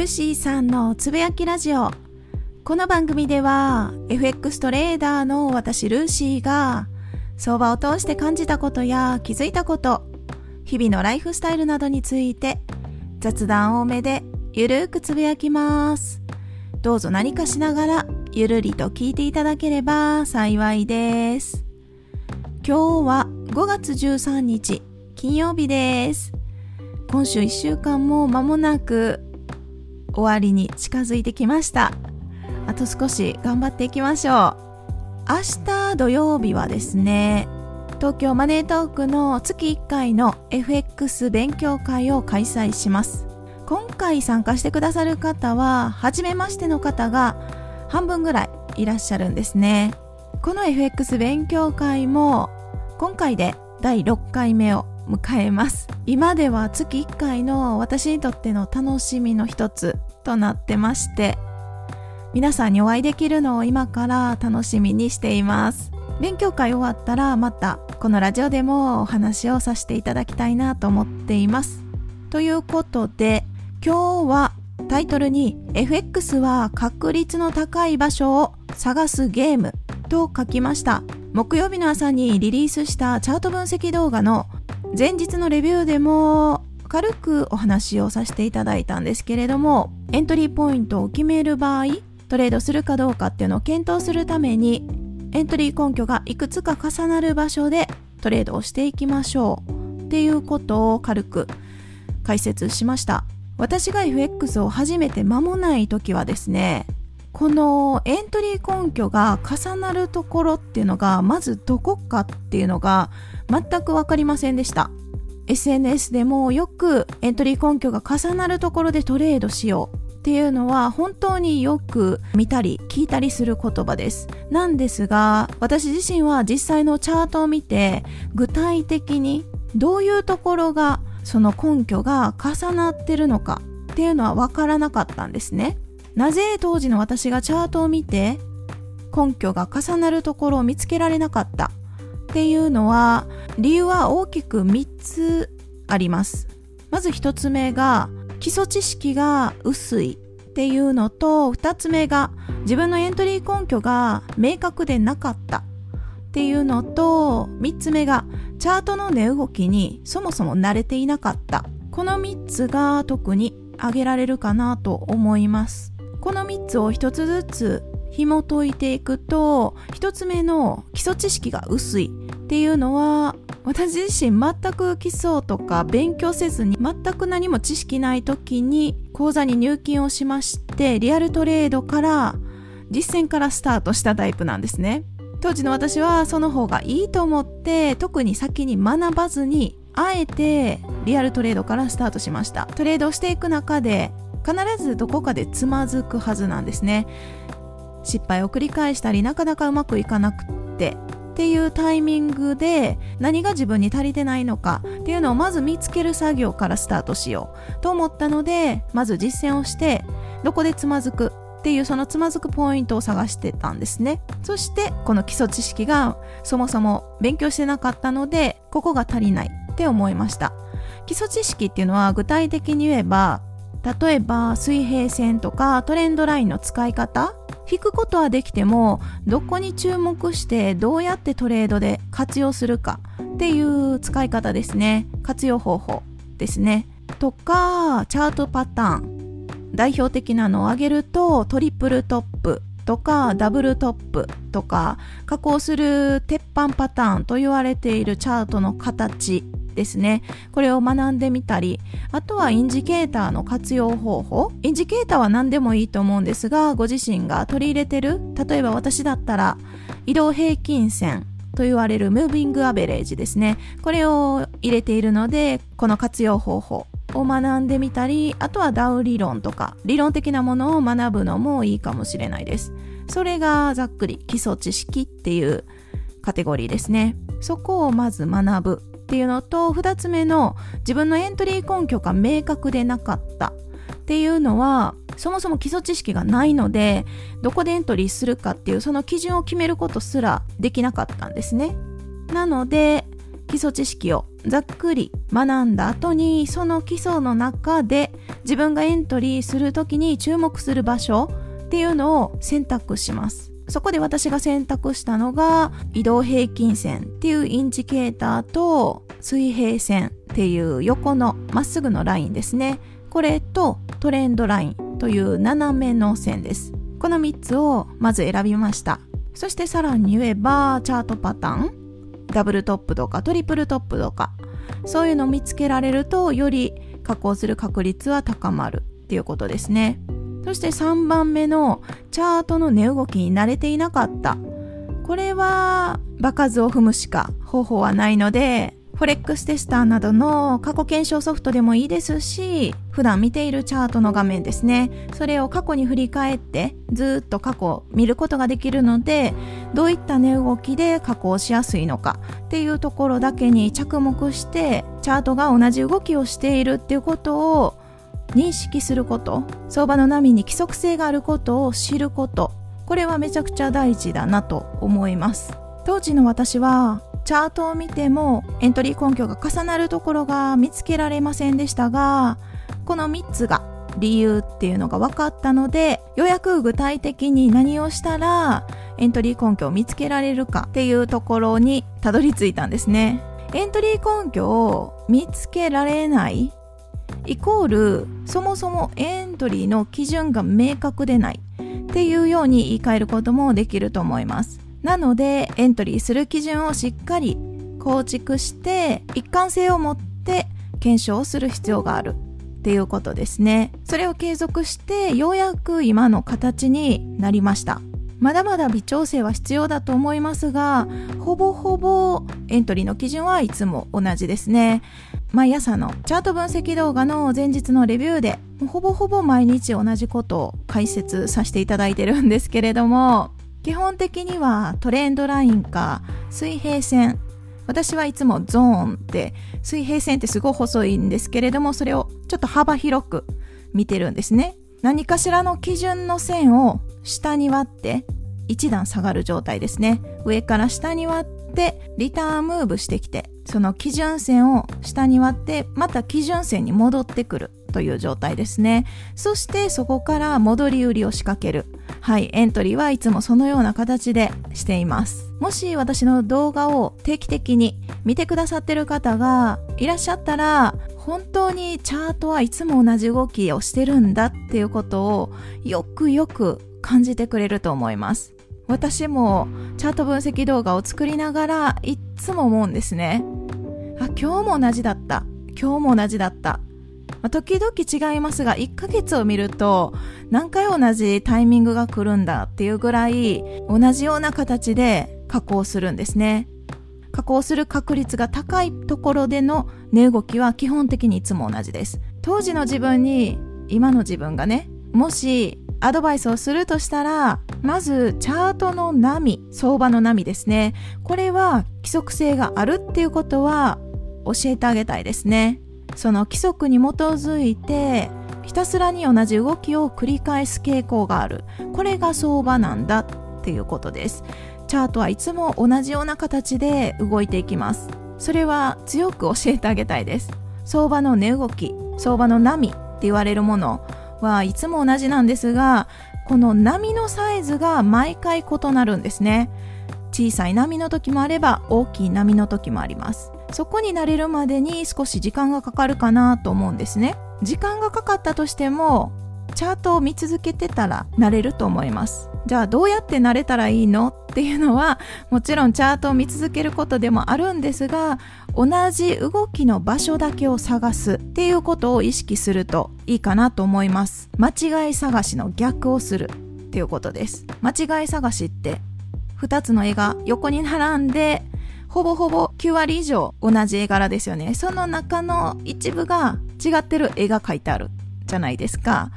ルーシーさんのつぶやきラジオ。この番組では FX トレーダーの私ルーシーが相場を通して感じたことや気づいたこと、日々のライフスタイルなどについて雑談多めでゆるーくつぶやきます。どうぞ何かしながらゆるりと聞いていただければ幸いです。今日は5月13日金曜日です。今週1週間も間もなく終わりに近づいてきました。あと少し頑張っていきましょう。明日土曜日はですね東京マネートークの月1回の FX 勉強会を開催します。今回参加してくださる方は初めましての方が半分ぐらいいらっしゃるんですね。この FX 勉強会も今回で第6回目を迎えます。今では月1回の私にとっての楽しみの一つとなってまして皆さんにお会いできるのを今から楽しみにしています。勉強会終わったらまたこのラジオでもお話をさせていただきたいなと思っています。ということで今日はタイトルに FX は確率の高い場所を探すゲームと書きました。木曜日の朝にリリースしたチャート分析動画の前日のレビューでも軽くお話をさせていただいたんですけれどもエントリーポイントを決める場合トレードするかどうかっていうのを検討するためにエントリー根拠がいくつか重なる場所でトレードをしていきましょう。っていうことを軽く解説しました。私が FX を始めて間もない時はですねこのエントリー根拠が重なるところっていうのがまずどこかっていうのが全く分かりませんでした。SNS でもよくエントリー根拠が重なるところでトレードしようっていうのは本当によく見たり聞いたりする言葉です。なんですが私自身は実際のチャートを見て具体的にどういうところがその根拠が重なってるのかっていうのは分からなかったんですね。なぜ当時の私がチャートを見て根拠が重なるところを見つけられなかった？っていうのは理由は大きく3つあります。まず1つ目が基礎知識が薄い。っていうのと2つ目が自分のエントリー根拠が明確でなかった。っていうのと3つ目がチャートの値動きにそもそも慣れていなかった。この3つが特に挙げられるかなと思います。この3つを1つずつ紐解いていくと1つ目の基礎知識が薄いっていうのは私自身全く基礎とか勉強せずに全く何も知識ない時に講座に入金をしましてリアルトレードから実践からスタートしたタイプなんですね当時の私はその方がいいと思って特に先に学ばずにあえてリアルトレードからスタートしました。トレードをしていく中で必ずどこかでつまずくはずなんですね。失敗を繰り返したりなかなかうまくいかなくってっていうタイミングで何が自分に足りてないのかっていうのをまず見つける作業からスタートしよう。と思ったのでまず実践をしてどこでつまずくっていうそのつまずくポイントを探してたんですね。そしてこの基礎知識がそもそも勉強してなかったのでここが足りないって思いました。基礎知識っていうのは具体的に言えば例えば水平線とかトレンドラインの使い方引くことはできてもどこに注目してどうやってトレードで活用するかっていう使い方ですね。活用方法ですね。とかチャートパターン。代表的なのを挙げるとトリプルトップとかダブルトップとか加工する鉄板パターンと言われているチャートの形。ですね。これを学んでみたり、あとはインジケーターの活用方法。インジケーターは何でもいいと思うんですが、ご自身が取り入れてる、例えば私だったら、移動平均線と言われるムービングアベレージですね。これを入れているので、この活用方法を学んでみたり、あとはダウ理論とか、理論的なものを学ぶのもいいかもしれないです。それがざっくり基礎知識っていうカテゴリーですね。そこをまず学ぶ。っていうのと2つ目の自分のエントリー根拠が明確でなかったっていうのはそもそも基礎知識がないのでどこでエントリーするかっていうその基準を決めることすらできなかったんですね。なので基礎知識をざっくり学んだ後にその基礎の中で自分がエントリーする時に注目する場所っていうのを選択します。そこで私が選択したのが移動平均線っていうインジケーターと水平線っていう横のまっすぐのラインですね。これとトレンドラインという斜めの線です。この3つをまず選びました。そしてさらに言えばチャートパターン。ダブルトップとかトリプルトップとか。そういうのを見つけられるとより加工する確率は高まるっていうことですね。そして3番目のチャートの値動きに慣れていなかった。これは場数を踏むしか方法はないので、フォレックステスターなどの過去検証ソフトでもいいですし、普段見ているチャートの画面ですね。それを過去に振り返ってずっと過去見ることができるので、どういった値動きで加工しやすいのかっていうところだけに着目して、チャートが同じ動きをしているっていうことを認識すること。相場の波に規則性があることを知ること。これはめちゃくちゃ大事だなと思います。当時の私はチャートを見てもエントリー根拠が重なるところが見つけられませんでしたがこの3つが理由っていうのが分かったのでようやく具体的に何をしたらエントリー根拠を見つけられるかっていうところにたどり着いたんですね。エントリー根拠を見つけられないイコールそもそもエントリーの基準が明確でないっていうように言い換えることもできると思います。なのでエントリーする基準をしっかり構築して一貫性を持って検証する必要があるっていうことですね。それを継続してようやく今の形になりました。まだまだ微調整は必要だと思いますがほぼほぼエントリーの基準はいつも同じですね。毎朝のチャート分析動画の前日のレビューでほぼほぼ毎日同じことを解説させていただいてるんですけれども 基本的にはトレンドラインか水平線。私はいつもゾーンって水平線ってすごい細いんですけれどもそれをちょっと幅広く見てるんですね。何かしらの基準の線を下に割って1段下がる状態ですね。上から下に割ってリターンムーブしてきてその基準線を下に割ってまた基準線に戻ってくるという状態ですね。そしてそこから戻り売りを仕掛ける。はい。エントリーはいつもそのような形でしています。もし私の動画を定期的に見てくださってる方がいらっしゃったら本当にチャートはいつも同じ動きをしてるんだっていうことをよくよく感じてくれると思います。私もチャート分析動画を作りながらいっつも思うんですね。あ今日も同じだった。今日も同じだった。まあ、時々違いますが1ヶ月を見ると何回同じタイミングが来るんだっていうぐらい同じような形で加工するんですね。加工する確率が高いところでの値動きは基本的にいつも同じです。当時の自分に今の自分がねもしアドバイスをするとしたらまずチャートの波相場の波ですね。これは規則性があるっていうことは教えてあげたいですね。その規則に基づいてひたすらに同じ動きを繰り返す傾向がある。これが相場なんだっていうことです。チャートはいつも同じような形で動いていきます。それは強く教えてあげたいです。相場の値動き相場の波って言われるもの。はいつも同じなんですがこの波のサイズが毎回異なるんですね。小さい波の時もあれば大きい波の時もあります。そこに慣れるまでに少し時間がかかるかなと思うんですね。時間がかかったとしてもチャートを見続けてたら慣れると思います。じゃあどうやって慣れたらいいの？っていうのはもちろんチャートを見続けることでもあるんですが同じ動きの場所だけを探すっていうことを意識するといいかなと思います。間違い探しの逆をするっていうことです。間違い探しって2つの絵が横に並んでほぼほぼ9割以上同じ絵柄ですよね。その中の一部が違ってる絵が描いてあるじゃないですか。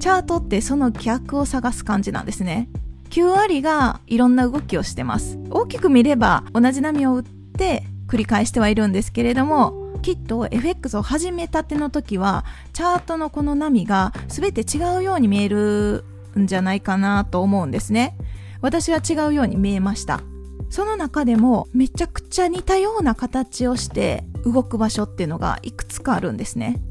チャートってその逆を探す感じなんですね。9割がいろんな動きをしてます。大きく見れば同じ波を打って繰り返してはいるんですけれどもきっと FX を始めたての時はチャートのこの波が全て違うように見えるんじゃないかなと思うんですね。私は違うように見えました。その中でもめちゃくちゃ似たような形をして動く場所っていうのがいくつかあるんですね。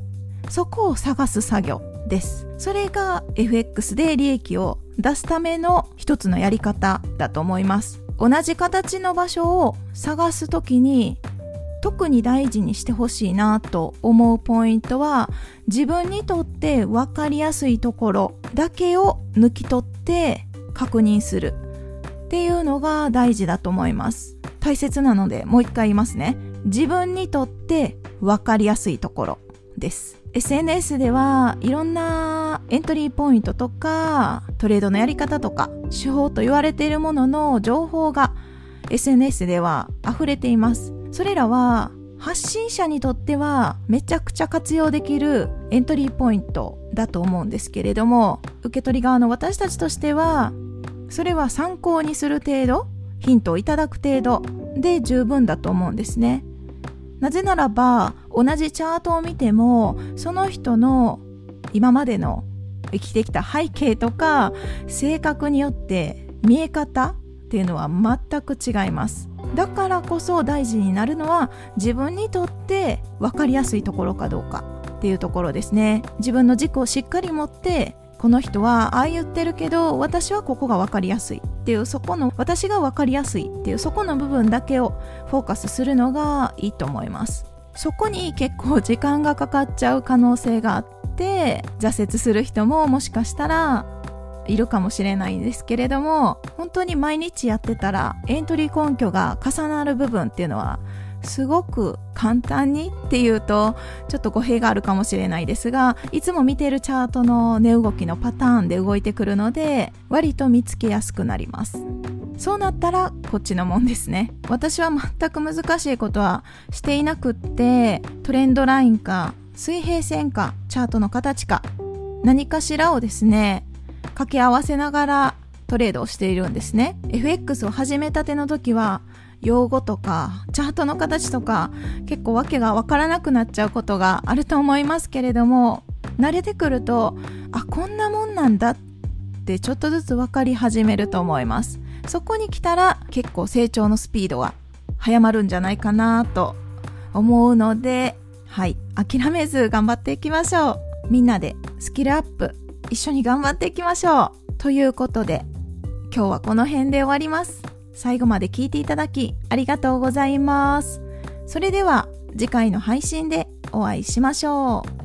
そこを探す作業。です。それが FX で利益を出すための一つのやり方だと思います。同じ形の場所を探すときに特に大事にしてほしいなと思うポイントは自分にとって分かりやすいところだけを抜き取って確認するっていうのが大事だと思います大切なのでもう一回言いますね自分にとって分かりやすいところです SNS ではいろんなエントリーポイントとかトレードのやり方とか手法と言われているものの情報が SNS では溢れています。それらは発信者にとってはめちゃくちゃ活用できるエントリーポイントだと思うんですけれども受け取り側の私たちとしてはそれは参考にする程度ヒントをいただく程度で十分だと思うんですね。なぜならば同じチャートを見てもその人の今までの生きてきた背景とか性格によって見え方っていうのは全く違います。だからこそ大事になるのは自分にとって分かりやすいところかどうかっていうところですね。自分の軸をしっかり持ってこの人はああ言ってるけど私はここが分かりやすいっていうそこの私が分かりやすいっていうそこの部分だけをフォーカスするのがいいと思います。そこに結構時間がかかっちゃう可能性があって挫折する人ももしかしたらいるかもしれないんですけれども本当に毎日やってたらエントリー根拠が重なる部分っていうのはすごく簡単にっていうとちょっと語弊があるかもしれないですがいつも見てるチャートの値動きのパターンで動いてくるので割と見つけやすくなります。そうなったらこっちのもんですね。私は全く難しいことはしていなくってトレンドラインか水平線かチャートの形か何かしらをですね掛け合わせながらトレードをしているんですね。FX を始めたての時は用語とかチャートの形とか結構わけがわからなくなっちゃうことがあると思いますけれども慣れてくるとあこんなもんなんだってちょっとずつ分かり始めると思います。そこに来たら結構成長のスピードが早まるんじゃないかなと思うのではい。諦めず頑張っていきましょう。みんなでスキルアップ一緒に頑張っていきましょう。ということで今日はこの辺で終わります。最後まで聞いていただきありがとうございます。それでは次回の配信でお会いしましょう。